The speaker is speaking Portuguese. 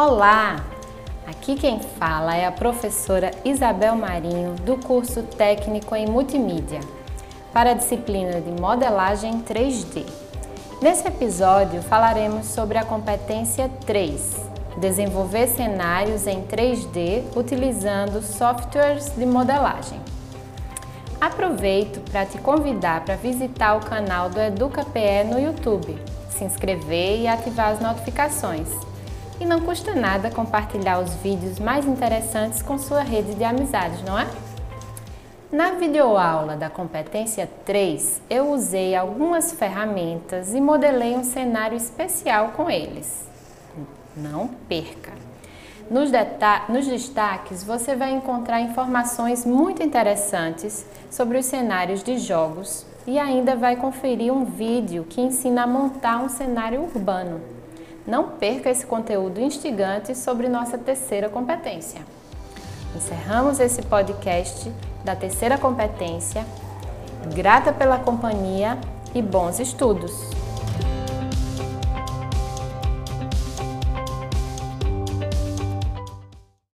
Olá! Aqui quem fala é a professora Isabel Marinho, do curso técnico em multimídia, para a disciplina de modelagem 3D. Nesse episódio falaremos sobre a competência 3, desenvolver cenários em 3D utilizando softwares de modelagem. Aproveito para te convidar para visitar o canal do EducaPE no YouTube, se inscrever e ativar as notificações e não custa nada compartilhar os vídeos mais interessantes com sua rede de amizades, não é? Na videoaula da competência 3, eu usei algumas ferramentas e modelei um cenário especial com eles. Não perca! Nos, nos, destaques você vai encontrar informações muito interessantes sobre os cenários de jogos e ainda vai conferir um vídeo que ensina a montar um cenário urbano. Não perca esse conteúdo instigante sobre nossa terceira competência. Encerramos esse podcast da terceira competência. Grata pela companhia e bons estudos!